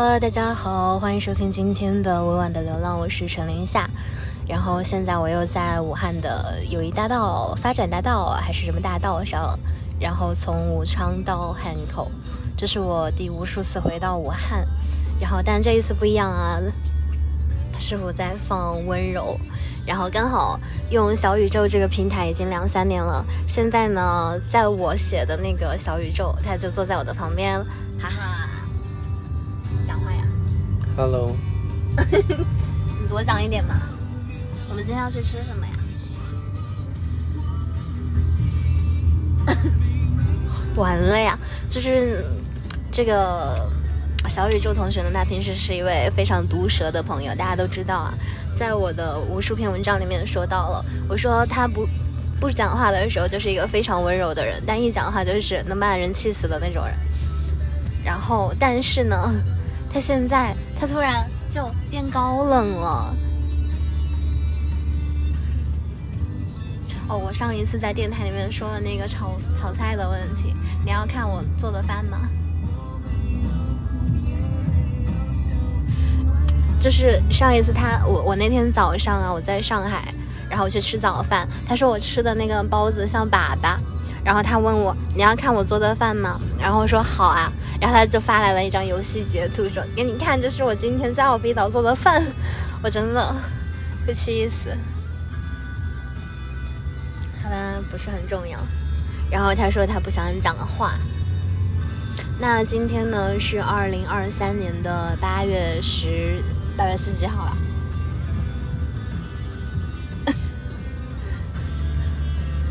Hello，大家好，欢迎收听今天的委婉的流浪，我是陈林夏。然后现在我又在武汉的友谊大道、发展大道还是什么大道上，然后从武昌到汉口，这是我第无数次回到武汉。然后但这一次不一样啊，师傅在放温柔。然后刚好用小宇宙这个平台已经两三年了，现在呢，在我写的那个小宇宙，他就坐在我的旁边，哈哈。讲话呀，Hello，你多讲一点嘛。我们今天要去吃什么呀？完了呀，就是这个小宇宙同学呢，他平时是一位非常毒舌的朋友，大家都知道啊。在我的无数篇文章里面说到了，我说他不不讲话的时候就是一个非常温柔的人，但一讲话就是能把人气死的那种人。然后，但是呢，他现在他突然就变高冷了。哦，我上一次在电台里面说了那个炒炒菜的问题，你要看我做的饭吗？就是上一次他我我那天早上啊，我在上海，然后我去吃早饭，他说我吃的那个包子像粑粑，然后他问我你要看我做的饭吗？然后我说好啊，然后他就发来了一张游戏截图，说给你看，这是我今天在奥比岛做的饭，我真的会气死。好吧，不是很重要。然后他说他不想讲话。那今天呢是二零二三年的八月十八月四几号了？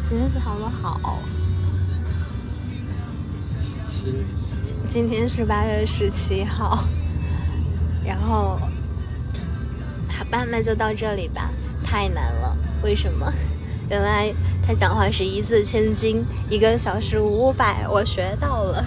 今天是好多好，是今天是八月十七号。然后，好吧，那就到这里吧。太难了，为什么？原来他讲话是一字千金，一个小时五百，我学到了。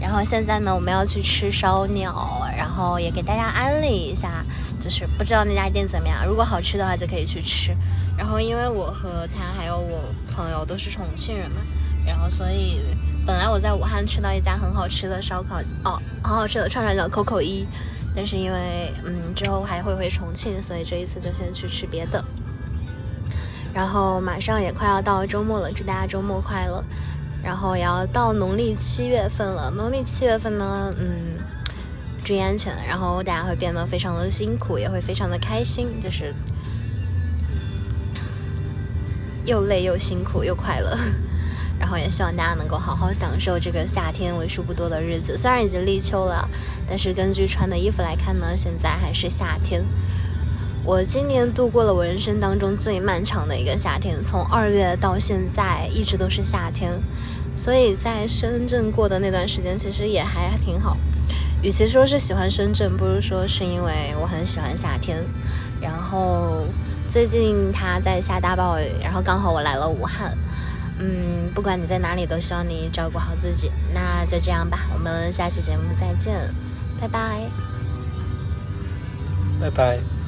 然后现在呢，我们要去吃烧鸟，然后也给大家安利一下，就是不知道那家店怎么样，如果好吃的话就可以去吃。然后因为我和他还有我朋友都是重庆人嘛，然后所以本来我在武汉吃到一家很好吃的烧烤，哦，很好吃的串串叫 Coco 一，但是因为嗯之后还会回重庆，所以这一次就先去吃别的。然后马上也快要到周末了，祝大家周末快乐。然后也要到农历七月份了，农历七月份呢，嗯，注意安全，然后大家会变得非常的辛苦，也会非常的开心，就是又累又辛苦又快乐。然后也希望大家能够好好享受这个夏天为数不多的日子，虽然已经立秋了，但是根据穿的衣服来看呢，现在还是夏天。我今年度过了我人生当中最漫长的一个夏天，从二月到现在一直都是夏天，所以在深圳过的那段时间其实也还挺好。与其说是喜欢深圳，不如说是因为我很喜欢夏天。然后最近它在下大暴雨，然后刚好我来了武汉。嗯，不管你在哪里，都希望你照顾好自己。那就这样吧，我们下期节目再见，拜拜。拜拜。